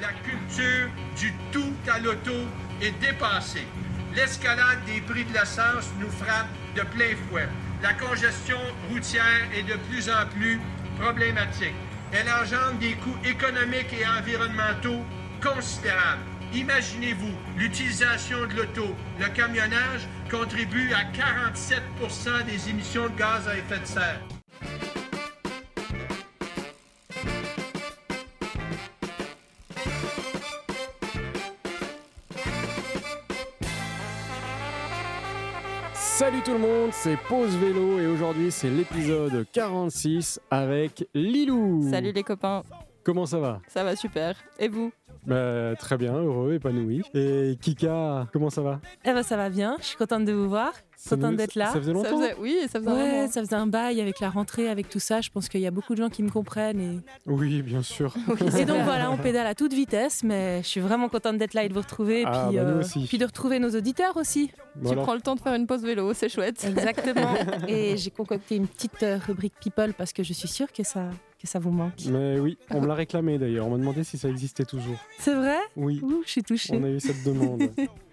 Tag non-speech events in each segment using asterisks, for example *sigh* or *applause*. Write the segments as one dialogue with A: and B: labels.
A: La culture du tout à l'auto est dépassée. L'escalade des prix de l'essence nous frappe de plein fouet. La congestion routière est de plus en plus problématique. Elle engendre des coûts économiques et environnementaux considérables. Imaginez-vous, l'utilisation de l'auto, le camionnage contribue à 47% des émissions de gaz à effet de serre.
B: Salut tout le monde, c'est Pause Vélo et aujourd'hui c'est l'épisode 46 avec Lilou.
C: Salut les copains,
B: Comment ça va?
C: Ça va super. Et vous?
B: Bah, Très bien, heureux, épanoui. Et Kika, comment ça va?
D: Eh ben ça va bien, je suis contente de vous voir, contente d'être là.
B: Ça faisait
C: ça
B: longtemps
C: faisait... Oui, ça faisait un
D: Ouais,
C: moment.
D: ça faisait un bail avec la rentrée, avec tout ça. Je pense qu'il y a beaucoup de gens qui me comprennent. Et,
B: Oui, bien sûr.
D: et donc *laughs* voilà, on pédale à toute vitesse, mais je suis vraiment contente d'être là et de vous retrouver. Et
B: Ah,
D: puis,
B: bah, nous aussi.
D: puis de retrouver nos auditeurs aussi.
C: Tu prends le temps de faire une pause vélo, c'est chouette.
D: Exactement. *laughs* et j'ai concocté une petite euh, rubrique People parce que je suis sûre que ça, que ça vous manque.
B: Mais oui, on me l'a réclamé d'ailleurs. On m'a demandé si ça existait toujours.
D: C'est vrai?
B: Oui,
D: Ouh, je suis touchée.
B: on a eu cette demande. *laughs*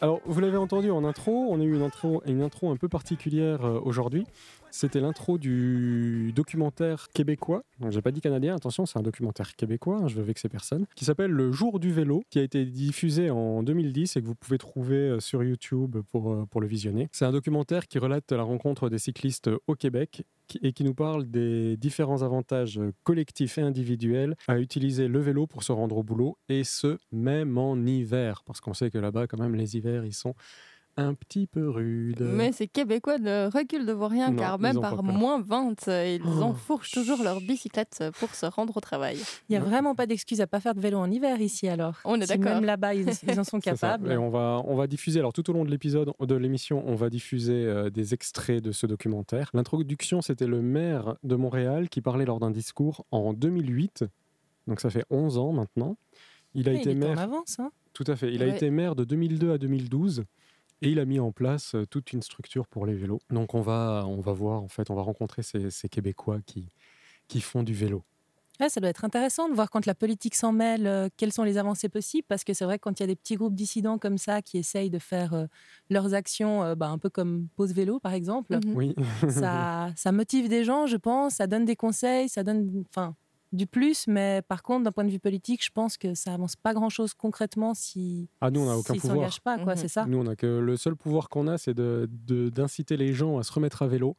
B: Alors, vous l'avez entendu en intro, on a eu une intro, une intro un peu particulière euh, aujourd'hui. C'était l'intro du documentaire québécois. J'ai pas dit canadien, attention, c'est un documentaire québécois, hein, je veux vexer personne, qui s'appelle Le Jour du vélo, qui a été diffusé en 2010 et que vous pouvez trouver euh, sur YouTube pour, euh, pour le visionner. C'est un documentaire qui relate la rencontre des cyclistes au Québec et qui nous parle des différents avantages collectifs et individuels à utiliser le vélo pour se rendre au boulot, et ce, même en hiver, parce qu'on sait que là-bas, quand même, les hivers, ils sont un petit peu rudes.
C: Mais ces Québécois ne reculent devant rien,
B: Non,
C: car même par moins 20, euh, ils
B: Oh.
C: enfourchent toujours leur bicyclette pour se rendre au travail.
D: Il n'y a vraiment pas d'excuse à pas faire de vélo en hiver ici alors.
C: On est
D: Si
C: d'accord.
D: Même là-bas, ils, *laughs* ils en sont capables.
B: Et on va, on va diffuser, alors tout au long de l'épisode, de l'émission, on va diffuser euh, des extraits de ce documentaire. L'introduction, c'était le maire de Montréal qui parlait lors d'un discours en 2008. Donc ça fait 11 ans maintenant. Il a
D: Ouais,
B: été
D: il était en
B: maire.
D: avance. hein.
B: Tout à fait. Il a été maire de 2002 à 2012 et il a mis en place toute une structure pour les vélos. Donc on va, on va voir, en fait, on va rencontrer ces, ces Québécois qui, qui font du vélo.
D: Ouais, ça doit être intéressant de voir quand la politique s'en mêle, euh, quelles sont les avancées possibles, parce que c'est vrai que quand il y a des petits groupes dissidents comme ça qui essayent de faire euh, leurs actions, euh, bah, un peu comme Pause Vélo par exemple.
B: Oui.
D: ça, *laughs* ça motive des gens, je pense, ça donne des conseils, ça donne enfin, du plus, mais par contre, d'un point de vue politique, je pense que ça avance pas grand-chose concrètement si
B: Ah, nous, on n'a aucun
D: s'ils
B: pouvoir.
D: pas, quoi,
C: Mhm.
D: c'est ça
B: Nous, on a que le seul pouvoir qu'on a, c'est de- de- d'inciter les gens à se remettre à vélo.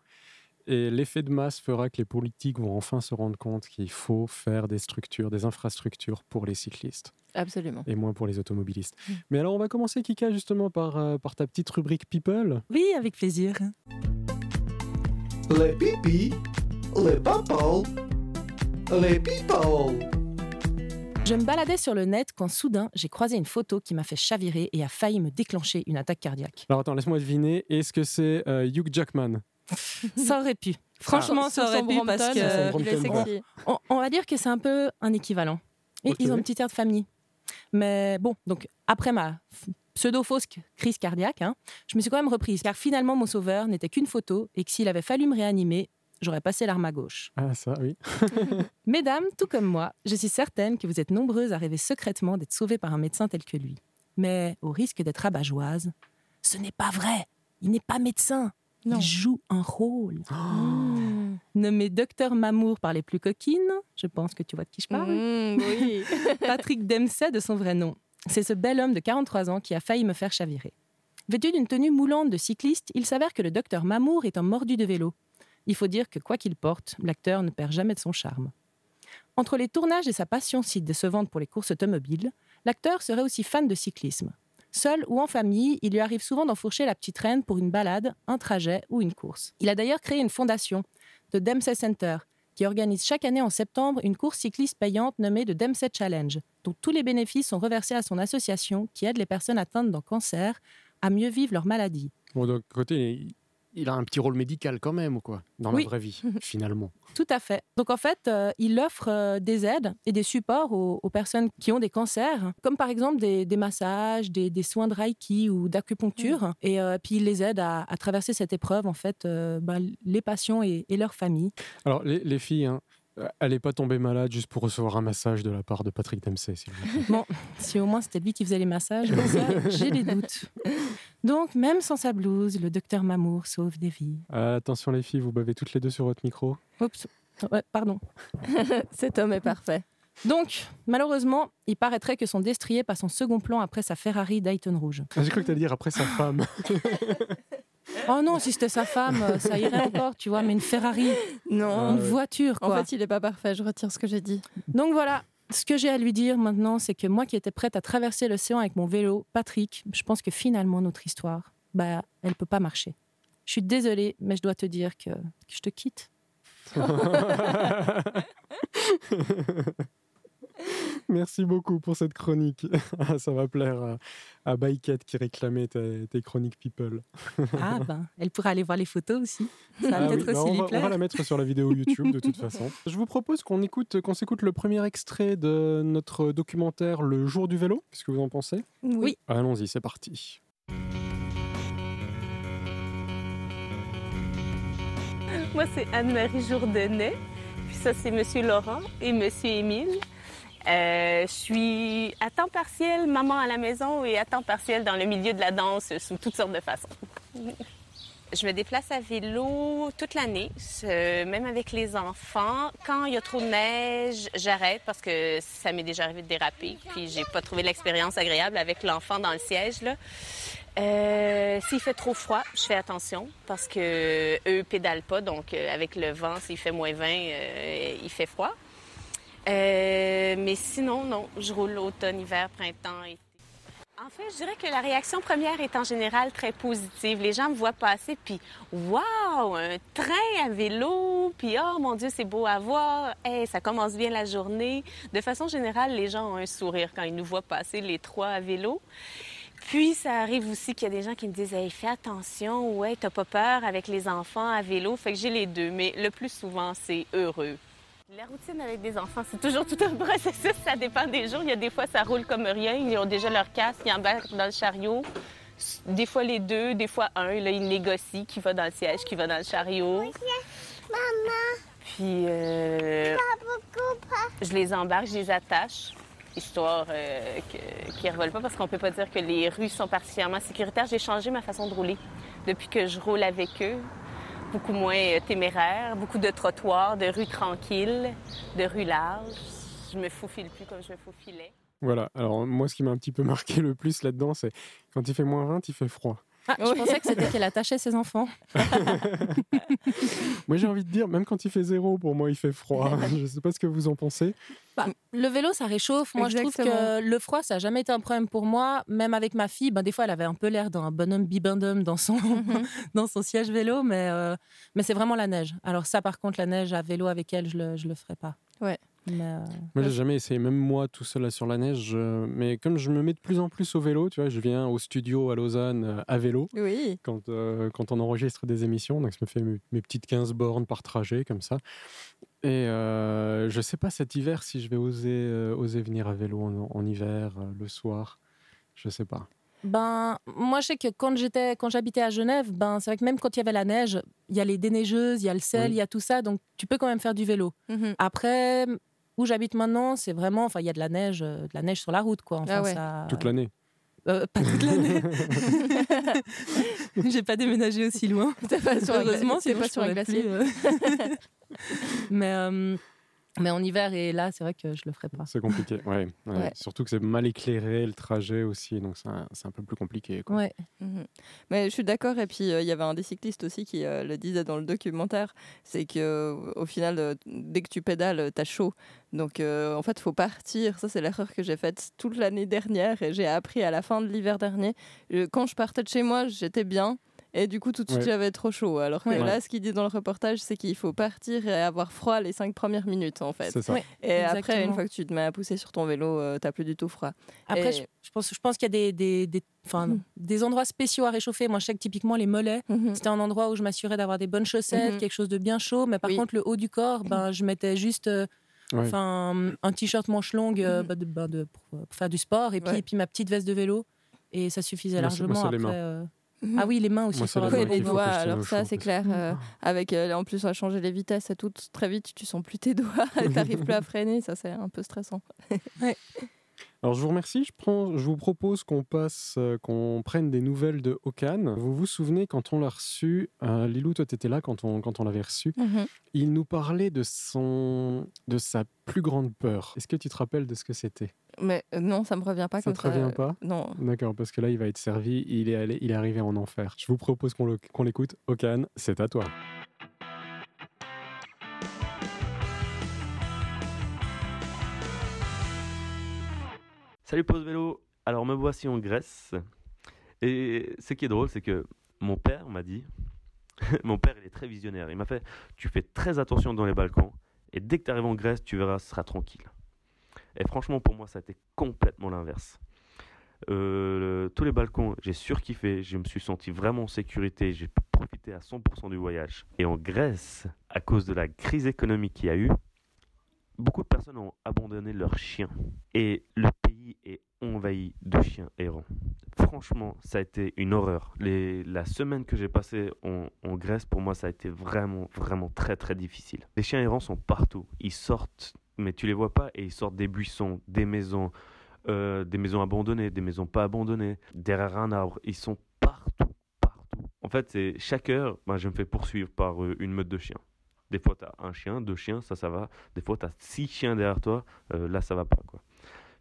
B: Et l'effet de masse fera que les politiques vont enfin se rendre compte qu'il faut faire des structures, des infrastructures pour les cyclistes
C: Absolument.
B: et moins pour les automobilistes.
D: Mm.
B: Mais alors, on va commencer, Kika, justement, par, euh, par ta petite rubrique People.
D: Oui, avec plaisir.
E: Les pipis, les papas, les people.
D: Je me baladais sur le net quand soudain, j'ai croisé une photo qui m'a fait chavirer et a failli me déclencher une attaque cardiaque.
B: Alors, attends, laisse-moi deviner. Est-ce que c'est euh, Hugh Jackman? *laughs*
D: Ça aurait pu. Franchement, ça aurait pu parce que...
C: euh, il.
D: On, on va dire que c'est un peu un équivalent. Et. Ils ont une petite air de famille. Mais bon, donc après ma pseudo-fausse crise cardiaque, hein, je me suis quand même reprise, car finalement mon sauveur n'était qu'une photo et que s'il avait fallu me réanimer, j'aurais passé l'arme à gauche.
B: Ah, ça, oui. *laughs*
D: Mesdames, tout comme moi, je suis certaine que vous êtes nombreuses à rêver secrètement d'être sauvées par un médecin tel que lui. Mais au risque d'être rabat-joise, ce n'est pas vrai. Il n'est pas médecin.
C: Non.
D: Il joue un rôle.
C: Mmh.
D: Nommé docteur Mamour par les plus coquines, je pense que tu vois de qui je parle.
C: Mmh, oui. *laughs*
D: Patrick Dempsey de son vrai nom. C'est ce bel homme de 43 ans qui a failli me faire chavirer. Vêtu d'une tenue moulante de cycliste, il s'avère que le docteur Mamour est un mordu de vélo. Il faut dire que quoi qu'il porte, l'acteur ne perd jamais de son charme. Entre les tournages et sa passion si décevante pour les courses automobiles, l'acteur serait aussi fan de cyclisme. Seul ou en famille, il lui arrive souvent d'enfourcher la petite reine pour une balade, un trajet ou une course. Il a d'ailleurs créé une fondation, The Dempsey Center, qui organise chaque année en septembre une course cycliste payante nommée The Dempsey Challenge, dont tous les bénéfices sont reversés à son association qui aide les personnes atteintes d'un cancer à mieux vivre leur maladie.
B: Bon, côté, il, a un petit rôle médical quand même, ou quoi Dans
D: Oui.
B: la vraie vie, *laughs* finalement.
D: Tout à fait. Donc en fait, euh, il offre euh, des aides et des supports aux, aux personnes qui ont des cancers, comme par exemple des, des massages, des, des soins de reiki ou d'acupuncture. Et euh, puis il les aide à, à traverser cette épreuve, en fait, euh, ben, les patients et, et leurs familles.
B: Alors, les, les filles, hein, Euh, Elle est pas tombée malade juste pour recevoir un massage de la part de Patrick Dempsey, s'il vous plaît. *laughs*
D: Si au moins c'était lui qui faisait les massages, *laughs* j'ai des doutes. Donc, même sans sa blouse, le docteur Mamour sauve des vies.
B: Euh, attention les filles, vous bavez toutes les deux sur votre micro.
D: Oups. Ouais, pardon. *laughs*
C: Cet homme est parfait.
D: Donc, malheureusement, il paraîtrait que son destrier passe en second plan après sa Ferrari Dayton rouge.
B: Ah, J'ai cru que t'allais dire après sa femme. *laughs*
D: Oh non, si c'était sa femme, ça irait encore, tu vois, mais une Ferrari,
C: Non.
D: une voiture,
C: En
D: quoi.
C: fait, il est pas parfait. Je retire ce que j'ai dit.
D: Donc voilà, ce que j'ai à lui dire maintenant, c'est que moi qui étais prête à traverser l'océan avec mon vélo, Patrick, je pense que finalement notre histoire, bah, elle peut pas marcher. Je suis désolée, mais je dois te dire que, que je te quitte. *laughs* *laughs*
B: Merci beaucoup pour cette chronique. Ah, *laughs* Ça va plaire à, à qui réclamait tes, tes chroniques People.
D: Ah *laughs* ben, elle pourra aller voir les photos aussi. Ça va
B: Ah
D: peut-être
B: bah,
D: aussi
B: on,
D: lui
B: va, on va la mettre sur la vidéo *laughs* YouTube de toute façon. Je vous propose qu'on écoute, qu'on s'écoute le premier extrait de notre documentaire Le jour du vélo. Qu'est-ce que vous en pensez?
D: Oui.
B: Allons-y, c'est parti.
F: Moi, c'est Anne-Marie Jourdanet. Puis ça, c'est Monsieur Laurent et Monsieur Émile. Euh, je suis à temps partiel maman à la maison et à temps partiel dans le milieu de la danse sous toutes sortes de façons. *laughs* Je me déplace à vélo toute l'année, même avec les enfants. Quand il y a trop de neige, j'arrête parce que ça m'est déjà arrivé de déraper. Puis j'ai pas trouvé l'expérience agréable avec l'enfant dans le siège. Euh, s'il fait trop froid, je fais attention parce que eux pédalent pas, donc euh, avec le vent, s'il fait moins 20, euh, il fait froid. Euh, mais sinon, non, je roule automne, hiver, printemps, été. En fait, je dirais que la réaction première est en général très positive. Les gens me voient passer, puis waouh, un train à vélo, puis oh mon Dieu, c'est beau à voir. Hey, ça commence bien la journée. De façon générale, les gens ont un sourire quand ils nous voient passer les trois à vélo. Puis, ça arrive aussi qu'il y a des gens qui me disent Hey, fais attention, ouais, t'as pas peur avec les enfants à vélo. Fait que j'ai les deux, mais le plus souvent, c'est heureux. La routine avec des enfants, c'est toujours tout un *laughs* processus. Ça dépend des jours. Il y a des fois, ça roule comme rien. Ils ont déjà leur casque, ils embarquent dans le chariot. Des fois, les deux, des fois, un. Là, ils négocient qui va dans le siège, qui va dans le chariot. Puis, euh, je les embarque, je les attache, histoire euh, qu'ils ne revolent pas, parce qu'on peut pas dire que les rues sont particulièrement sécuritaires. J'ai changé ma façon de rouler depuis que je roule avec eux. Beaucoup moins téméraire, beaucoup de trottoirs, de rues tranquilles, de rues larges. Je me faufile plus comme je me faufilais.
B: Voilà. Alors, moi, ce qui m'a un petit peu *laughs* marqué le plus là-dedans, c'est quand il fait moins 20, il fait froid.
D: Ah, je pensais que c'était qu'elle attachait ses enfants. *laughs*
B: Moi, j'ai envie de dire, même quand il fait zéro, pour moi, il fait froid. *laughs* Je sais pas ce que vous en pensez.
D: Bah, le vélo, ça réchauffe. Moi, je trouve que le froid, ça n'a jamais été un problème pour moi. Même avec ma fille, ben, des fois, elle avait un peu l'air d'un bonhomme bibendum dans son,
C: Mhm. *laughs*
D: dans son siège vélo, mais, euh, mais c'est vraiment la neige. Alors ça, par contre, la neige à vélo avec elle, je le, je le ferai pas.
C: Ouais.
D: Mais, euh,
B: Moi, j'ai jamais essayé, même moi, tout seul là sur la neige. je- Mais comme je me mets de plus en plus au vélo, tu vois, je viens au studio à Lausanne euh, à vélo
C: Oui.
B: quand, euh, quand on enregistre des émissions. Donc, je me fais mes, mes petites 15 bornes par trajet, comme ça. Et euh, je sais pas cet hiver si je vais oser, euh, oser venir à vélo en, en hiver, euh, le soir. Je sais pas.
D: Ben, moi, je sais que quand j'étais, quand j'habitais à Genève, ben, c'est vrai que même quand il y avait la neige, il y a les déneigeuses, il y a le sel, il
B: Oui.
D: y a tout ça, donc tu peux quand même faire du vélo.
C: Mhm.
D: Après, où j'habite maintenant, c'est vraiment, enfin, il y a de la neige, euh, de la neige sur la route, quoi. Enfin,
C: Ah ouais.
D: ça-
B: Toute l'année.
D: Euh, pas toute l'année. *laughs* J'ai pas déménagé aussi loin. Heureusement, sinon
C: pas sur un
D: pourrais
C: glacier.
D: plus, euh. *laughs* mais, euh, mais en hiver et là, c'est vrai que je le ferai pas.
B: C'est compliqué. Ouais, ouais. *laughs*
C: Ouais.
B: Surtout que c'est mal éclairé le trajet aussi, donc c'est un, c'est un peu plus compliqué. Quoi.
D: Ouais.
C: Mhm. Mais je suis d'accord. Et puis, euh, il y avait un des cyclistes aussi qui euh, le disait dans le documentaire c'est que euh, au final, euh, dès que tu pédales, tu as chaud. Donc, euh, en fait, faut partir. Ça, c'est l'erreur que j'ai faite toute l'année dernière. Et j'ai appris à la fin de l'hiver dernier. Quand je partais de chez moi, j'étais bien. Et du coup, tout de suite,
B: Ouais.
C: j'avais trop chaud. Alors que
D: Ouais.
C: là, ce qu'il dit dans le reportage, c'est qu'il faut partir et avoir froid les cinq premières minutes, en fait.
B: C'est ça.
D: Ouais.
C: Et après, une fois que tu te mets à pousser sur ton vélo, euh, t'as plus du tout froid.
D: Après,
C: Et-
D: je, je pense, je pense qu'il y a des, des, des, enfin,
C: Mhm.
D: des endroits spéciaux à réchauffer. Moi, je sais que typiquement les mollets,
C: Mhm.
D: c'était un endroit où je m'assurais d'avoir des bonnes chaussettes,
C: Mhm.
D: quelque chose de bien chaud. Mais par
C: Oui.
D: contre, le haut du corps, ben, je mettais juste euh, enfin, un t-shirt manche longue euh, bah, de- bah, de- pour, pour faire du sport et puis,
C: Ouais.
D: et puis ma petite veste de vélo. Et ça suffisait
B: Moi, c'est- moi,
D: largement. Après, Ah oui, les mains aussi.
B: Moi,
C: Ouais, les
B: faut
D: doigts.
C: alors ça c'est clair. euh, avec euh, en plus on a changé les vitesses et tout très vite, tu sens plus tes doigts, *laughs* *laughs* t'arrives plus à freiner, ça c'est un peu stressant. *laughs*
B: Alors je vous remercie. Je, prends, je vous propose qu'on passe, euh, qu'on prenne des nouvelles de Okan. Vous vous souvenez quand on l'a reçu, euh, Lilou, toi t'étais là quand on, quand on l'avait reçu. Il nous parlait de son, de sa plus grande peur. Est-ce que tu te rappelles de ce que c'était?
C: Mais euh, non, ça me revient pas
B: Ça
C: comme
B: te
C: ça.
B: revient pas?
C: Non.
B: D'accord, parce que là il va être servi. Il est allé, il est arrivé en enfer. Je vous propose qu'on le- qu'on l'écoute. Okan, c'est à toi.
G: Salut Pause Vélo, alors me voici en Grèce. Et ce qui est drôle, c'est que mon père m'a dit, *laughs* mon père il est très visionnaire, il m'a fait, tu fais très attention dans les balcons, et dès que tu arrives en Grèce, tu verras, ce sera tranquille. Et franchement, pour moi, ça a été complètement l'inverse. Euh, tous les balcons, j'ai surkiffé, je me suis senti vraiment en sécurité, j'ai pu profiter à 100% du voyage. Et en Grèce, à cause de la crise économique qu'il y a eu, beaucoup de personnes ont abandonné leurs chiens. Et le pays est envahi de chiens errants. Franchement, ça a été une horreur. La semaine que j'ai passée en, en Grèce, pour moi, ça a été vraiment, vraiment très, très difficile. Les chiens errants sont partout. Ils sortent, mais tu les vois pas, et ils sortent des buissons, des maisons, euh, des maisons abandonnées, des maisons pas abandonnées, derrière un arbre. Ils sont partout, partout. En fait, c'est chaque heure, ben, je me fais poursuivre par euh, une meute de chiens. Des fois, tu as un chien, deux chiens, ça, ça va. Des fois, tu as six chiens derrière toi, euh, là, ça va pas. Quoi.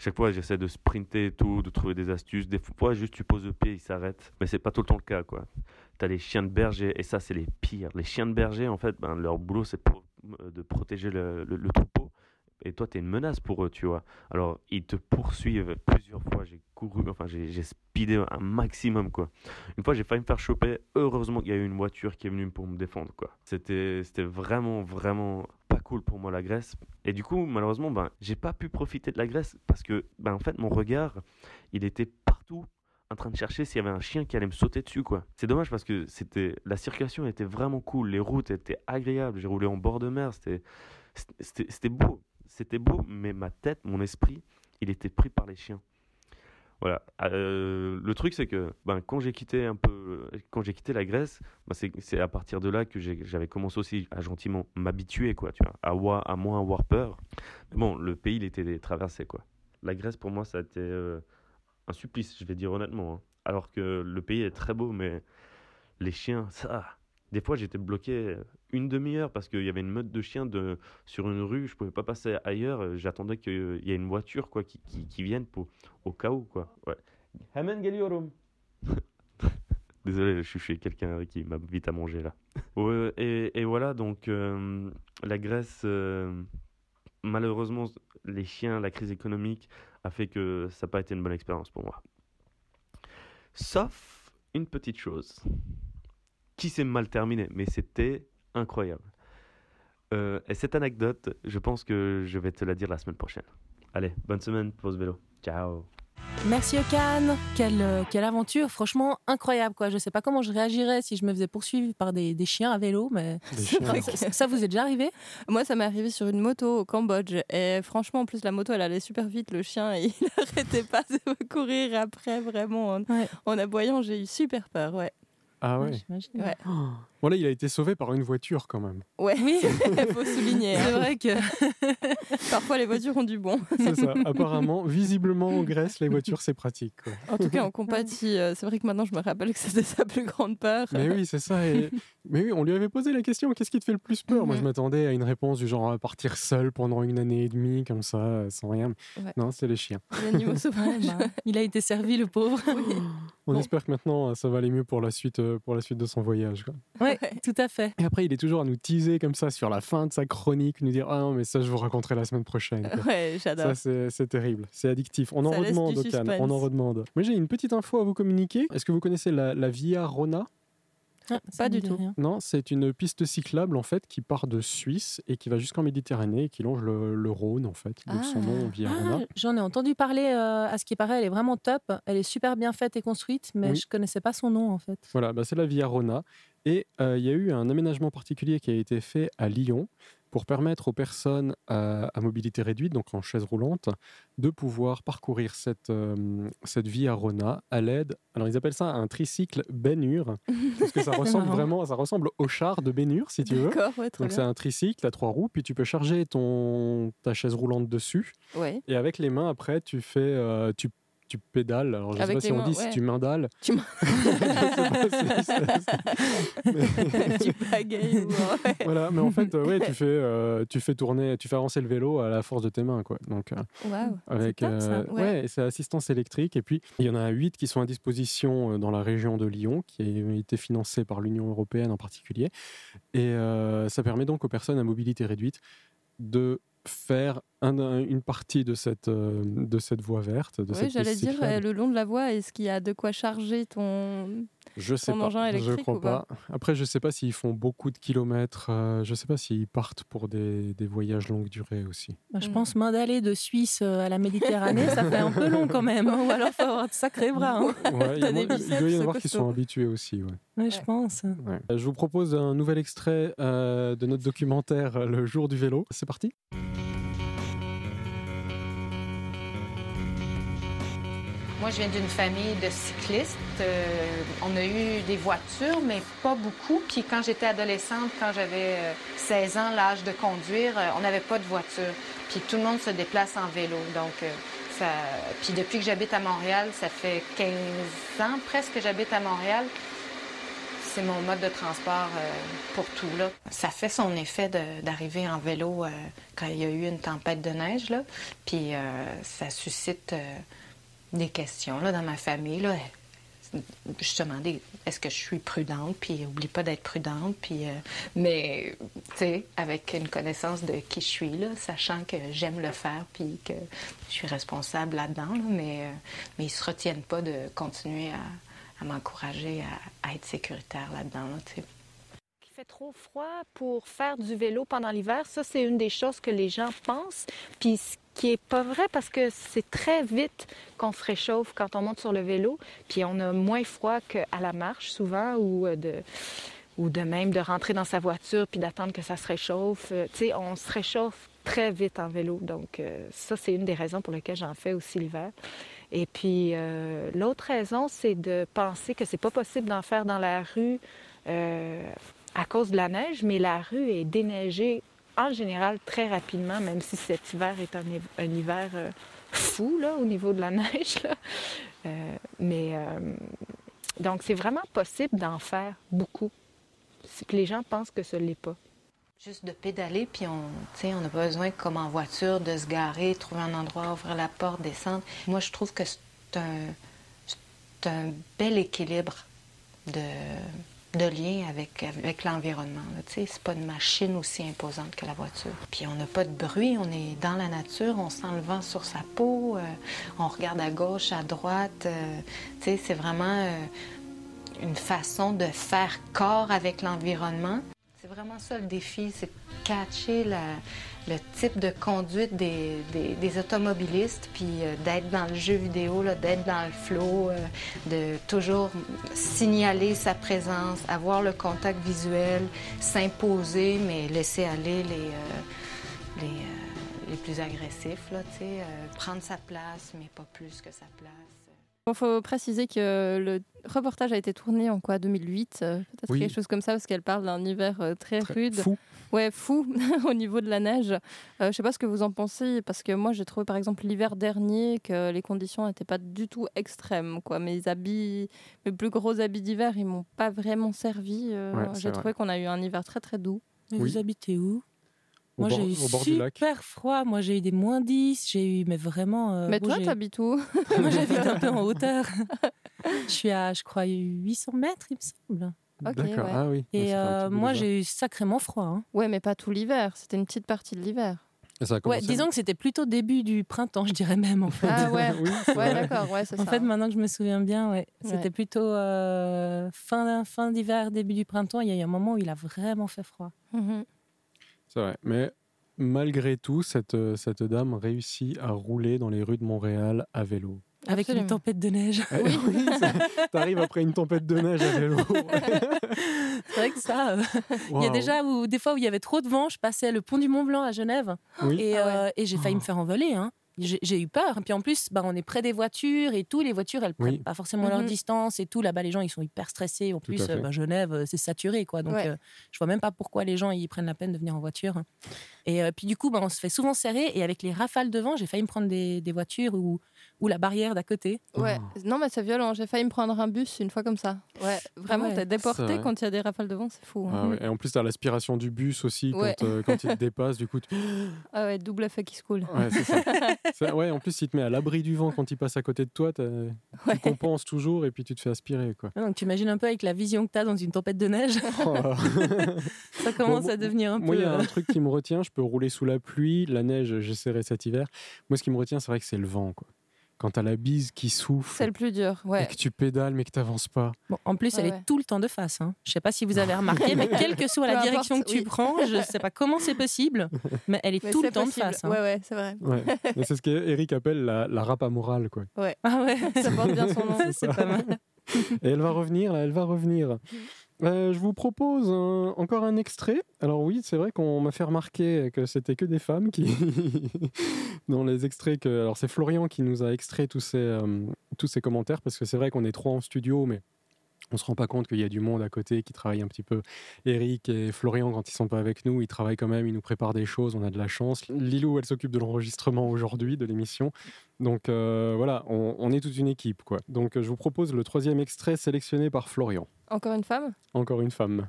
G: Chaque fois, j'essaie de sprinter et tout, de trouver des astuces. Des fois, juste tu poses le pied, ils s'arrêtent. Mais c'est pas tout le temps le cas. quoi. Tu as les chiens de berger, et ça, c'est les pires. Les chiens de berger, en fait, ben, leur boulot, c'est de protéger le troupeau. Et toi, tu es une menace pour eux, tu vois. Alors, ils te poursuivent plusieurs fois. J'ai j'ai speedé un maximum, quoi. Une fois, j'ai failli me faire choper. Heureusement qu'il y a eu une voiture qui est venue pour me défendre, quoi. C'était vraiment, vraiment pas cool pour moi, la Grèce. Et du coup, malheureusement, ben, j'ai pas pu profiter de la Grèce parce que, ben, en fait, mon regard, il était partout en train de chercher s'il y avait un chien qui allait me sauter dessus, quoi. C'est dommage parce que c'était la circulation était vraiment cool. Les routes étaient agréables. J'ai roulé en bord de mer. C'était c'était beau. C'était beau, mais ma tête, mon esprit, il était pris par les chiens. Voilà. Euh, le truc, c'est que ben, quand j'ai quitté un peu, quand j'ai quitté la Grèce, ben, c'est à partir de là que j'avais commencé aussi à gentiment m'habituer, quoi, tu vois, à, à moins avoir peur. Mais bon, le pays, il était traversé, quoi. La Grèce, pour moi, ça a été euh, un supplice, je vais dire honnêtement. hein. Alors que le pays est très beau, mais les chiens, ça. Des fois, j'étais bloqué une demi-heure parce qu'il y avait une meute de chiens de, sur une rue. Je pouvais pas passer ailleurs. euh, J'attendais qu'il y ait une voiture quoi, qui, qui, qui vienne pour, au cas où. Quoi. Ouais. *laughs* Désolé, je suis chez quelqu'un qui m'a vite à manger là. Ouais, et, et voilà, donc euh, la Grèce, euh, malheureusement, les chiens, la crise économique a fait que ça n'a pas été une bonne expérience pour moi. Sauf une petite chose qui s'est mal terminée, mais c'était incroyable. Euh, et cette anecdote, je pense que je vais te la dire la semaine prochaine. Allez, bonne semaine, pause vélo. Ciao.
D: Merci Okan, quelle, euh, quelle aventure, franchement incroyable quoi. Je sais pas comment je réagirais si je me faisais poursuivre par des, des chiens à vélo, mais *laughs* ça, ça vous est déjà arrivé?
C: Moi, ça m'est arrivé sur une moto au Cambodge. Et franchement, en plus, la moto, elle allait super vite. Le chien, *laughs* il n'arrêtait pas de me courir après, vraiment. En,
D: Ouais.
C: en aboyant, j'ai eu super peur, ouais.
B: Ah ouais.
D: j'imagine.
C: Ouais.
B: Bon là, il a été sauvé par une voiture quand même.
C: Ouais,
D: Oui, *laughs*
C: il faut souligner.
D: c'est
C: hein.
D: vrai que *laughs*
C: Parfois, les voitures ont du bon.
B: C'est ça. *laughs* Apparemment, visiblement en Grèce, les voitures c'est pratique. quoi.
C: En tout cas, on compatit. euh, C'est vrai que maintenant, je me rappelle que c'était sa plus grande peur.
B: Mais oui, c'est ça. et- Mais oui, on lui avait posé la question qu'est-ce qui te fait le plus peur? Moi, je
C: Mhm.
B: m'attendais à une réponse du genre à partir seul pendant une année et demie, comme ça, sans rien.
C: Ouais.
B: Non, c'est les chiens.
C: Les animaux sauvages.
D: Bah, il a été servi le pauvre.
B: On
C: Bon.
B: espère que maintenant, ça va aller mieux pour la suite, euh, pour la suite de son voyage. quoi.
D: Ouais, tout à fait.
B: Et après, il est toujours à nous teaser comme ça sur la fin de sa chronique, nous dire ah non mais ça je vous raconterai la semaine prochaine. quoi.
C: Ouais, j'adore.
B: Ça, c'est c'est terrible. C'est addictif. On en
C: Ça
B: redemande, Okan. On en redemande. Moi, j'ai une petite info à vous communiquer. Est-ce que vous connaissez la, la Via Rona?
D: Ah, ça
C: Pas du tout.
D: rien.
B: Non, c'est une piste cyclable, en fait, qui part de Suisse et qui va jusqu'en Méditerranée et qui longe le, le Rhône, en fait. Donc, son
C: Ah.
B: nom, Via
D: Ah,
B: Rona.
D: J'en ai entendu parler, euh, à ce qui paraît, elle est vraiment top. Elle est super bien faite et construite, mais
B: Oui.
D: je connaissais pas son nom en fait.
B: Voilà, bah, c'est la Via Rona. Et euh, il y a eu un aménagement particulier qui a été fait à Lyon. pour permettre aux personnes à, à mobilité réduite, donc en chaise roulante, de pouvoir parcourir cette, euh, cette vie à Rona à l'aide. Alors ils appellent ça un tricycle Bénur, *laughs* parce que ça ressemble vraiment, ça ressemble au char de Bénur, si tu veux.
C: Ouais,
B: Donc c'est un tricycle à trois roues, puis tu peux charger ton, ta chaise roulante dessus,
C: Ouais.
B: et avec les mains après tu fais, euh, tu, tu pédales. Alors je sais
C: Avec
B: pas si on dit si tu mindales.
C: Tu *laughs*
B: sais *laughs*
C: pagayes.
B: Voilà, mais en fait, euh, ouais, tu fais, euh, tu fais tourner, tu fais avancer le vélo à la force de tes mains, quoi. Donc, euh, avec,
D: top,
B: euh,
C: Ouais.
B: c'est assistance électrique. Et puis, il y en a huit qui sont à disposition dans la région de Lyon, qui a été financée par l'Union européenne en particulier. Et ça permet donc aux personnes à mobilité réduite de faire un- un- une partie de cette, euh, de cette voie verte, de
C: Oui,
B: cette
C: j'allais
B: piste
C: dire,
B: cyclable.
C: le long de la voie, est-ce qu'il y a de quoi charger ton.
B: Je sais
C: ton
B: pas.
C: engin
B: je
C: électrique
B: crois
C: ou pas?
B: pas. Après, je sais pas s'ils font beaucoup de kilomètres. euh, je sais pas s'ils partent pour des, des voyages longue durée aussi.
D: Bah, je
C: Mm.
D: pense main d'aller de Suisse euh, à la Méditerranée, ça fait un peu long quand même. hein. Ou alors, faut avoir de sacrés bras. hein.
B: Ouais, il, y il doit y en avoir qui sont habitués aussi. Ouais.
D: Ouais, je pense.
B: Ouais. Je vous propose un nouvel extrait euh, de notre documentaire Le jour du vélo. C'est parti.
H: Moi, je viens d'une famille de cyclistes. Euh, on a eu des voitures, mais pas beaucoup. Puis quand j'étais adolescente, quand j'avais euh, 16 ans, l'âge de conduire, euh, on n'avait pas de voiture. Puis tout le monde se déplace en vélo. Donc, euh, ça... Puis depuis que j'habite à Montréal, ça fait 15 ans presque que j'habite à Montréal. C'est mon mode de transport euh, pour tout. Là. Ça fait son effet d'arriver en vélo euh, quand il y a eu une tempête de neige. Là. Puis euh, ça suscite euh, des questions là, dans ma famille. Là. Justement, est-ce que je suis prudente? Puis oublie pas d'être prudente. Puis, euh, mais, tu sais, avec une connaissance de qui je suis, là, sachant que j'aime le faire, puis que je suis responsable là-dedans, là, mais, euh, mais ils se retiennent pas de continuer à, m'encourager à, être sécuritaire là-dedans. Là, tu sais.
I: Il fait trop froid pour faire du vélo pendant l'hiver. Ça, c'est une des choses que les gens pensent. Puis ce qui est pas vrai parce que c'est très vite qu'on se réchauffe quand on monte sur le vélo. Puis on a moins froid qu'à la marche souvent ou euh, de ou de même de rentrer dans sa voiture puis d'attendre que ça se réchauffe. Euh, Tu sais, on se réchauffe très vite en vélo. Donc euh, ça, c'est une des raisons pour lesquelles j'en fais aussi l'hiver. Et puis l'autre raison, c'est de penser que c'est pas possible d'en faire dans la rue. à cause de la neige, mais la rue est déneigée en général très rapidement, même si cet hiver est un, un hiver euh, fou là, au niveau de la *laughs* neige. là. Euh, mais euh, donc c'est vraiment possible d'en faire beaucoup. Les gens pensent que ce l'est pas.
H: Juste de pédaler, puis on sais, on n'a pas besoin, comme en voiture, de se garer, trouver un endroit, ouvrir la porte, descendre. Moi, je trouve que c'est un, un bel équilibre de, de lien avec, avec l'environnement. sais, c'est pas une machine aussi imposante que la voiture. Puis on n'a pas de bruit, on est dans la nature, on sent le vent sur sa peau, euh, on regarde à gauche, à droite. euh, c'est vraiment euh, une façon de faire corps avec l'environnement. C'est vraiment ça le défi, c'est de catcher le type de conduite des, des- automobilistes, puis euh, d'être dans le jeu vidéo, d'être dans le flow, euh, de toujours signaler sa présence, avoir le contact visuel, s'imposer, mais laisser aller les, euh, les, les plus agressifs, là, prendre sa place, mais pas plus que sa place.
C: Il faut préciser que le reportage a été tourné en quoi 2008, euh, peut-être
B: Oui.
C: quelque chose comme ça, parce qu'elle parle d'un hiver euh, très,
B: Très
C: rude.
B: Fou.
C: Ouais, fou *laughs* au niveau de la neige. Euh, je sais pas ce que vous en pensez, parce que moi j'ai trouvé par exemple l'hiver dernier que les conditions n'étaient pas du tout extrêmes. Quoi. Mes habits, mes plus gros habits d'hiver, ils m'ont pas vraiment servi. euh,
B: Ouais,
C: j'ai
B: vrai.
C: trouvé qu'on a eu un hiver très très doux.
D: Mais
B: Oui.
D: vous habitez où? Moi, j'ai eu super froid. Moi, j'ai eu des moins 10. J'ai eu, mais vraiment. euh,
C: Mais
D: bon,
C: toi, t'habites où? *laughs*
D: Moi, j'habite un peu en *laughs* hauteur. Je suis à, je crois, 800 mètres, il me semble.
C: Ok,
B: D'accord.
C: ouais.
B: Ah oui.
D: Et euh, moi, j'ai eu sacrément froid. hein.
C: Ouais, mais pas tout l'hiver. C'était une petite partie de l'hiver.
D: Ouais, disons que c'était plutôt début du printemps, je dirais même en *laughs* fait.
C: Ah ouais,
B: Oui,
C: ouais, d'accord, ouais, c'est
D: En
C: ça.
D: fait, maintenant que je me souviens bien, ouais, c'était
C: Ouais.
D: plutôt euh, fin, fin d'hiver, début du printemps. Il y a eu un moment où il a vraiment fait froid.
C: Mhm.
B: C'est vrai. Mais malgré tout, cette, euh, cette dame réussit à rouler dans les rues de Montréal à vélo.
D: Avec une tempête de neige. *laughs*
B: Oui, ça- T'arrives après une tempête de neige à vélo. *laughs*
D: C'est vrai que ça. euh, Il y a déjà où, des fois où il y avait trop de vent, je passais le pont du Mont Blanc à Genève
B: Oui.
D: et,
C: Ah ouais.
D: euh, et j'ai failli me faire envoler. hein. J'ai eu peur. Et puis en plus, bah, on est près des voitures et tout. Les voitures, elles prennent
B: Oui.
D: pas forcément leur
C: Mhm.
D: distance et tout. Là-bas, les gens, ils sont hyper stressés. En
B: Tout
D: plus, euh, bah, Genève, euh, c'est saturé. quoi. Donc,
C: Ouais.
D: euh, je vois même pas pourquoi les gens ils prennent la peine de venir en voiture. Et euh, puis du coup, bah, on se fait souvent serrer. Et avec les rafales de vent, j'ai failli me prendre des, des voitures ou, ou la barrière d'à côté.
C: Ouais,
B: Oh.
C: non, mais c'est violent. J'ai failli me prendre un bus une fois comme ça. Ouais, vraiment,
D: ouais.
C: t'es déporté quand il y a des rafales de vent, c'est fou. hein.
B: Ah ouais, Et en plus, t'as l'aspiration du bus aussi
C: Ouais.
B: quand, euh, quand il te dépasse. Du coup, tu-
C: Ah ouais, double effet qui se coule.
B: ouais, c'est *laughs* ça. Ouais, en plus, il te met à l'abri du vent quand il passe à côté de toi. t'as-
C: Ouais.
B: Tu compenses toujours et puis tu te fais aspirer. Quoi.
D: Donc, tu imagines un peu avec la vision que tu as dans une tempête de neige,
B: Oh *laughs*
D: ça commence
B: Bon,
D: à devenir un
B: Moi, il
D: peu.
B: y a
D: euh,
B: un truc qui me retient. Je peux rouler sous la pluie, la neige, j'essaierai cet hiver. Moi, ce qui me retient, c'est vrai que c'est le vent. Quoi. Quand t'as la bise qui souffle
C: C'est le plus dur.
B: et
C: Ouais.
B: que tu pédales mais que t'avances pas.
D: Bon, en plus,
C: Ouais,
D: elle
C: ouais.
D: est tout le temps de face. Hein. Je sais pas si vous avez remarqué, mais *laughs* quelle que soit la direction
C: importe,
D: que tu
C: oui.
D: prends, je sais pas comment c'est possible, mais elle est
C: Mais
D: tout le temps
C: possible.
D: de face. hein.
C: Ouais, ouais, c'est vrai.
B: Ouais. *laughs* C'est ce qu'Eric appelle la, la rap amorale. Quoi.
D: Ah ouais,
C: Ça porte bien son nom. *laughs*
B: C'est
D: pas mal.
B: Et elle va revenir, là, elle va revenir. Euh, je vous propose encore un extrait. Alors oui, c'est vrai qu'on m'a fait remarquer que c'était que des femmes qui, *laughs* dans les extraits que, alors c'est Florian qui nous a extrait tous ces euh, tous ces commentaires parce que c'est vrai qu'on est trois en studio, mais on se rend pas compte qu'il y a du monde à côté qui travaille un petit peu. Eric et Florian, quand ils sont pas avec nous, ils travaillent quand même, ils nous préparent des choses, on a de la chance. Lilou, elle s'occupe de l'enregistrement aujourd'hui de l'émission. Donc euh, voilà, on, on est toute une équipe. quoi. Donc je vous propose le troisième extrait sélectionné par Florian.
C: Encore une femme?
B: Encore une femme.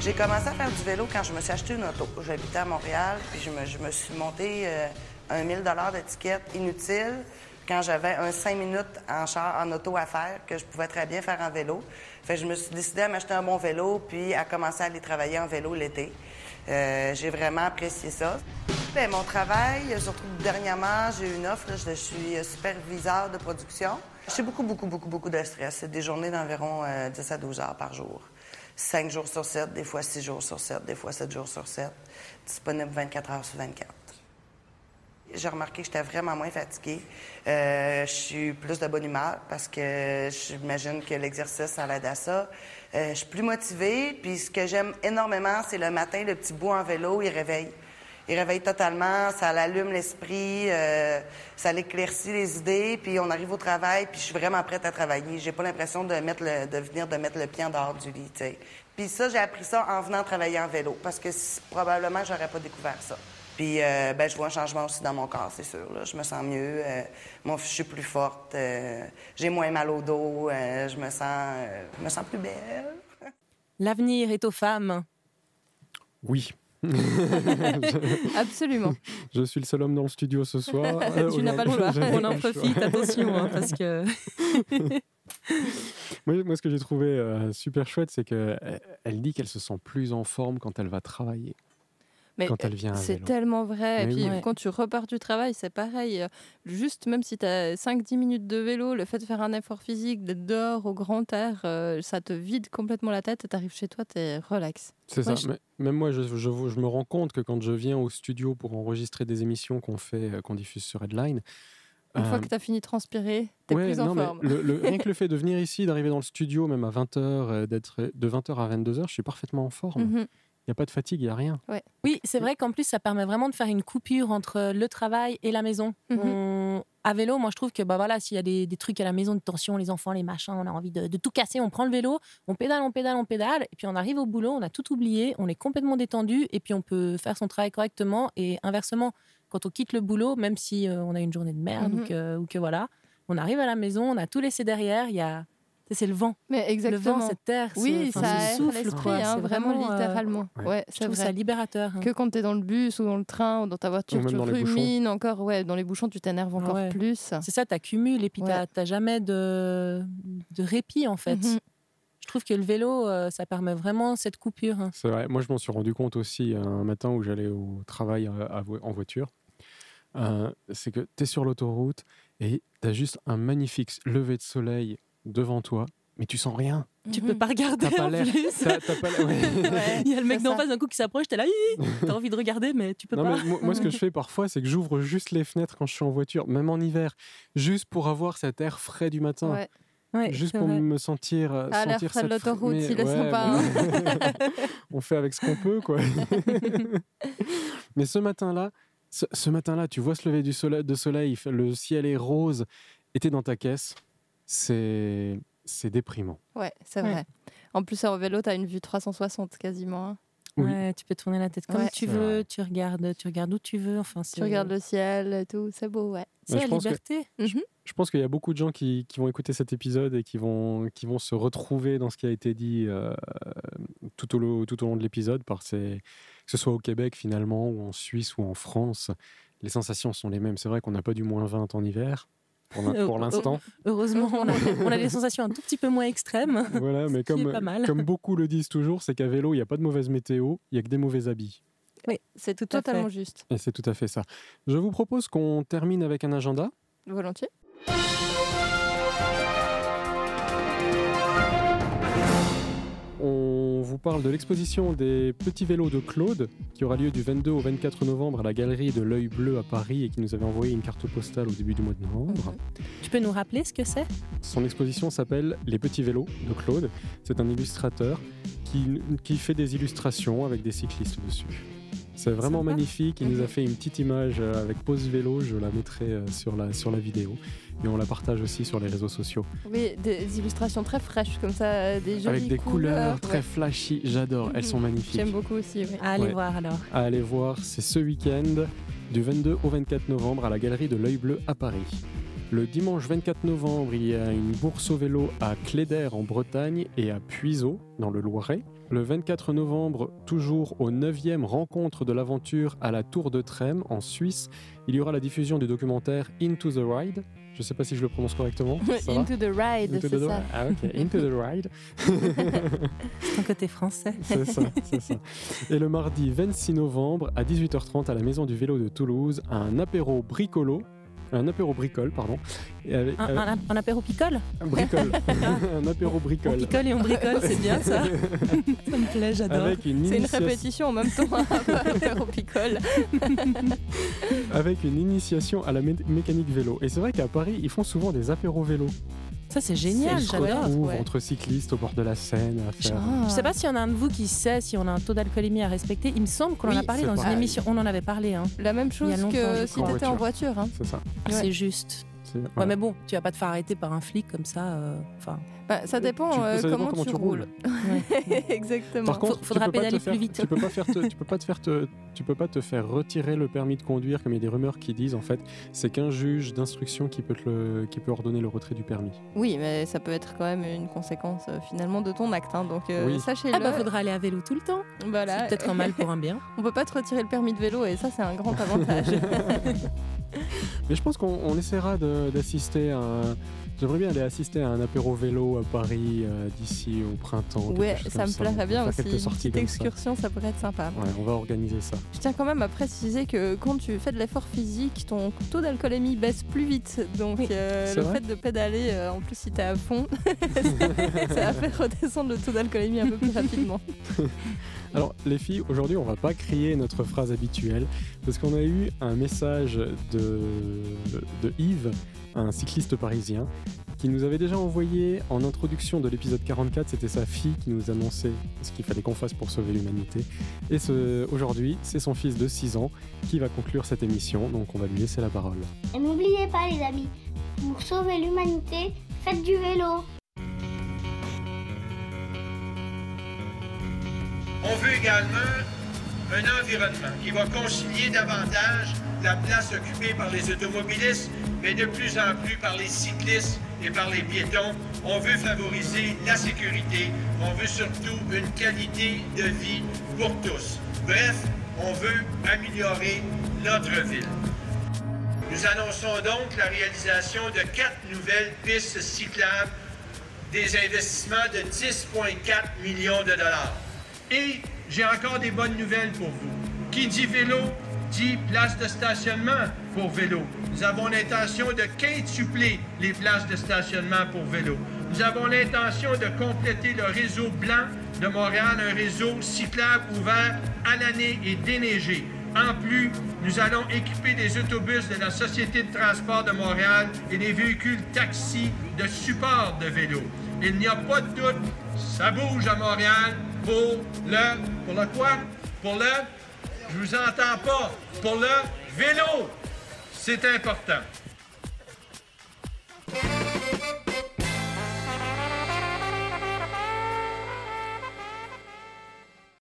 J: J'ai commencé à faire du vélo quand je me suis acheté une auto. J'habitais à Montréal, puis je me, je me suis monté euh, un 1000 d'étiquette inutile quand j'avais un 5 minutes en char, en auto à faire, que je pouvais très bien faire en vélo. Fait que je me suis décidé à m'acheter un bon vélo, puis à commencer à aller travailler en vélo l'été. Euh, j'ai vraiment apprécié ça. Ben, mon travail, surtout dernièrement, j'ai eu une offre. je suis superviseur de production. J'ai beaucoup, beaucoup, beaucoup, beaucoup de stress. C'est des journées d'environ euh, 10 à 12 heures par jour. 5 jours sur 7, des fois 6 jours sur 7, des fois 7 jours sur 7. Disponible 24 heures sur 24. J'ai remarqué que j'étais vraiment moins fatiguée. Euh, je suis plus de bonne humeur parce que j'imagine que l'exercice, ça l'aide à ça. Euh, je suis plus motivée. Puis ce que j'aime énormément, c'est le matin, le petit bout en vélo, il réveille. Il réveille totalement, ça l'allume l'esprit, euh, ça l'éclaircit les idées, puis on arrive au travail, puis je suis vraiment prête à travailler. J'ai pas l'impression de venir de mettre le pied en dehors du lit. Puis ça, j'ai appris ça en venant travailler en vélo, parce que probablement j'aurais pas découvert ça. Puis euh, ben, je vois un changement aussi dans mon corps, c'est sûr. Là. Je me sens mieux, euh, moi, je suis plus forte, euh, j'ai moins mal au dos, euh, je me sens, euh, je me sens plus belle. *laughs*
D: L'avenir est aux femmes.
B: Oui. *laughs*
C: Absolument. *laughs*
B: Je suis le seul homme dans le studio ce soir. Euh,
C: Tu n'as pas le choix.
D: On
B: pas
D: en profite, attention, hein, parce que
B: Moi, moi, ce que j'ai trouvé euh, super chouette, c'est qu'elle elle dit qu'elle se sent plus en forme quand elle va travailler.
C: Mais
B: Quand elle vient à
C: c'est tellement vrai. Et puis
D: oui.
C: quand tu repars du travail, c'est pareil. Euh, Juste même si tu as 5-10 minutes de vélo, le fait de faire un effort physique, d'être dehors au grand air, euh, ça te vide complètement la tête et tu arrives chez toi, tu es relax.
B: C'est ça.
D: je-
B: Mais- même moi, je, je- je me rends compte que quand je viens au studio pour enregistrer des émissions qu'on fait, euh, qu'on diffuse sur Headline,
C: Une fois que tu as fini de transpirer, tu es
B: ouais,
C: plus en
B: non,
C: forme.
B: le- le- *laughs* rien que le fait de venir ici, d'arriver dans le studio, même à 20h, d'être de 20h à 22h, je suis parfaitement en forme. Il n'y a pas de fatigue, il n'y a rien.
D: Oui, c'est vrai qu'en plus, ça permet vraiment de faire une coupure entre le travail et la maison.
C: Mhm.
D: On- À vélo, moi, je trouve que bah, voilà, s'il y a des, des trucs à la maison de tension, les enfants, les machins, on a envie de, de tout casser, on prend le vélo, on pédale, on pédale, on pédale, et puis on arrive au boulot, on a tout oublié, on est complètement détendu, et puis on peut faire son travail correctement. Et inversement, quand on quitte le boulot, même si euh, on a une journée de merde
C: Mhm.
D: ou, que, ou que voilà, on arrive à la maison, on a tout laissé derrière, il y a... C'est le vent.
C: Mais
D: Le
C: exactement.
D: vent, cette terre,
C: oui, ça
D: ce souffle,
C: l'esprit,
D: quoi.
C: hein,
D: C'est
C: vraiment,
D: euh,
C: littéralement.
B: ouais.
C: Ouais,
D: Je
C: c'est
D: trouve
C: vrai.
D: ça libérateur. hein.
C: Que quand tu es dans le bus ou dans le train ou dans ta voiture, tu rumines encore. Ouais, dans les bouchons, tu t'énerves encore
D: Ouais.
C: plus.
D: C'est ça, tu accumules et puis
C: Ouais.
D: tu n'as jamais de, de répit en fait.
C: Mhm.
D: Je trouve que le vélo, euh, ça permet vraiment cette coupure. hein.
B: C'est vrai. Moi, je m'en suis rendu compte aussi un matin où j'allais au travail euh, à en voiture. Euh, c'est que tu es sur l'autoroute et tu as juste un magnifique lever de soleil devant toi, mais tu sens rien.
D: Tu peux pas regarder
B: T'as pas
D: en
B: l'air. *laughs* ouais.
D: Il y a le mec d'en face d'un coup qui s'approche, t'es là, t'as envie de regarder, mais tu peux
B: Non,
D: pas.
B: mais moi, moi, ce que je fais parfois, c'est que j'ouvre juste les fenêtres quand je suis en voiture, même en hiver, juste pour avoir cet air frais du matin.
C: Ouais.
D: Ouais,
B: Juste pour
D: vrai.
B: me sentir. euh,
C: Ah, l'air frais de l'autoroute, il est
B: ouais,
C: sympa,
B: mais- *laughs* On fait avec ce qu'on peut, quoi. *laughs* mais ce matin-là, ce, ce matin-là, tu vois se lever du soleil, de soleil, le ciel est rose, et t'es dans ta caisse. C'est, c'est déprimant.
C: Ouais, c'est
D: Ouais.
C: vrai. En plus, en vélo, t'as une vue 360 quasiment. hein.
B: Oui.
D: Ouais, tu peux tourner la tête comme
C: Ouais.
D: tu veux, tu regardes, tu regardes où tu veux. Enfin,
C: Tu regardes le ciel et tout, c'est beau, ouais.
D: C'est la
B: que-
D: liberté.
C: Mhm.
B: Je pense qu'il y a beaucoup de gens qui, qui vont écouter cet épisode et qui vont, qui vont se retrouver dans ce qui a été dit euh, tout, au, lo- tout au long de l'épisode, par ces- que ce soit au Québec finalement, ou en Suisse ou en France. Les sensations sont les mêmes. C'est vrai qu'on n'a pas du moins 20 en hiver, pour l'in- pour l'instant.
D: Heureusement, on a, on a des *laughs* sensations un tout petit peu moins extrêmes.
B: Voilà, mais comme,
D: pas mal.
B: comme beaucoup le disent toujours, c'est qu'à vélo, il n'y a pas de mauvaise météo, il n'y a que des mauvais habits.
D: Oui,
C: C'est
D: tout à
C: totalement
D: fait.
C: juste.
B: Et c'est tout à fait ça. Je vous propose qu'on termine avec un agenda.
C: Volontiers.
B: Vous parle de l'exposition des petits vélos de Claude qui aura lieu du 22 au 24 novembre à la galerie de l'œil bleu à Paris et qui nous avait envoyé une carte postale au début du mois de novembre.
D: Tu peux nous rappeler ce que c'est?
B: Son exposition s'appelle Les petits vélos de Claude. C'est un illustrateur qui, qui fait des illustrations avec des cyclistes dessus. C'est vraiment
D: Sympa.
B: magnifique. Il nous a
C: Mhm.
B: fait une petite image euh, avec pose vélo. Je la mettrai euh, sur la, sur la vidéo. Et on la partage aussi sur les réseaux sociaux.
C: Oui, des illustrations très fraîches comme ça, euh, des jolies
B: avec des couleurs, très
C: ouais.
B: flashy. J'adore. Elles
C: Mhm.
B: sont magnifiques.
C: J'aime beaucoup aussi, oui.
D: Allez
B: Ouais.
D: voir alors.
B: à aller voir, c'est ce week-end du 22 au 24 novembre à la galerie de l'œil bleu à Paris. Le dimanche 24 novembre, il y a une bourse au vélo à Cléder en Bretagne et à Puiseaux dans le Loiret. Le 24 novembre, toujours au 9e rencontre de l'aventure à la Tour de Trême en Suisse, il y aura la diffusion du documentaire Into the Ride. Je ne sais pas si je le prononce correctement.
C: Into the ride, c'est
B: the
C: ça.
B: Ah ok, Into the Ride. *laughs*
D: C'est ton côté français. *laughs*
B: C'est ça, c'est ça. Et le mardi 26 novembre à 18h30 à la Maison du Vélo de Toulouse, un apéro bricolo, un apéro bricole, pardon. Avec-
D: Un, un, un apéro picole
B: un bricole, *laughs* un apéro
D: On
B: bricole.
D: picole et on bricole, c'est bien ça. *laughs* ça me plaît, j'adore.
C: C'est une répétition en même temps, *laughs* apéro picole.
B: avec une initiation à la mé- mécanique vélo. Et c'est vrai qu'à Paris, ils font souvent des apéros vélo.
D: Ça, c'est génial, j'adore.
C: ouais.
B: entre cyclistes au bord de la Seine à faire.
C: Ah.
D: Je sais pas s'il y en a un de vous qui sait si on a un taux d'alcoolémie à respecter. Il me semble qu'on en a parlé dans
B: pareil.
D: une émission. On en avait parlé. Hein.
C: La même chose que si t'étais en voiture. hein.
B: C'est ça.
C: Ouais.
D: C'est juste. Ouais, mais bon, tu vas pas te faire arrêter par un flic comme ça. euh, Enfin,
C: Bah, ça dépend,
B: Tu-
C: euh,
B: ça dépend
C: comment,
B: comment
C: tu
B: tu
C: roules. *laughs*
B: Par
C: Exactement.
D: Faut-
B: contre,
D: faudra pédaler
B: faire-
D: plus vite.
B: Tu peux pas faire, te- tu peux pas te faire, te- tu peux pas te faire retirer le permis de conduire comme il y a des rumeurs qui disent en fait, c'est qu'un juge d'instruction qui peut te le, qui peut ordonner le retrait du permis.
C: Oui, mais ça peut être quand même une conséquence euh, finalement de ton acte. hein. Donc euh,
B: Oui.
C: sachez-le.
D: ah bah faudra aller à vélo tout le temps.
C: Voilà.
D: C'est peut-être un mal pour un bien. *laughs*
C: On peut pas te retirer le permis de vélo et ça c'est un grand *laughs* avantage.
B: Mais je pense qu'on on essaiera d'assister à. J'aimerais bien aller assister à un apéro vélo à Paris euh, d'ici au printemps.
C: ouais, ça me plairait bien aussi.
B: quelques
C: Une petite
B: ça.
C: excursion, ça. pourrait être sympa.
B: Ouais, on va organiser ça.
C: Je tiens quand même à préciser que quand tu fais de l'effort physique, ton taux d'alcoolémie baisse plus vite. Donc euh, le fait de pédaler, euh, en plus si t'es à fond, *laughs* ça va faire redescendre le taux d'alcoolémie un peu plus rapidement. *laughs*
B: Alors, les filles, aujourd'hui, on va pas crier notre phrase habituelle parce qu'on a eu un message de, de Yves, un cycliste parisien, qui nous avait déjà envoyé en introduction de l'épisode 44. C'était sa fille qui nous annonçait ce qu'il fallait qu'on fasse pour sauver l'humanité. Et ce, aujourd'hui, c'est son fils de 6 ans qui va conclure cette émission. Donc, on va lui laisser la parole.
K: Et n'oubliez pas les amis, pour sauver l'humanité, faites du vélo.
A: On veut également un environnement qui va concilier davantage la place occupée par les automobilistes, mais de plus en plus par les cyclistes et par les piétons. On veut favoriser la sécurité. On veut surtout une qualité de vie pour tous. Bref, on veut améliorer notre ville. Nous annonçons donc la réalisation de quatre nouvelles pistes cyclables, des investissements de 10,4 millions de dollars. Et j'ai encore des bonnes nouvelles pour vous. Qui dit vélo dit place de stationnement pour vélo. Nous avons l'intention de quintupler les places de stationnement pour vélo. Nous avons l'intention de compléter le réseau blanc de Montréal, un réseau cyclable ouvert à l'année et déneigé. En plus, nous allons équiper des autobus de la Société de transport de Montréal et des véhicules taxis de support de vélo. Il n'y a pas de doute, ça bouge à Montréal pour le... Pour le quoi? Pour le... Je vous entends pas. Pour le vélo. C'est important.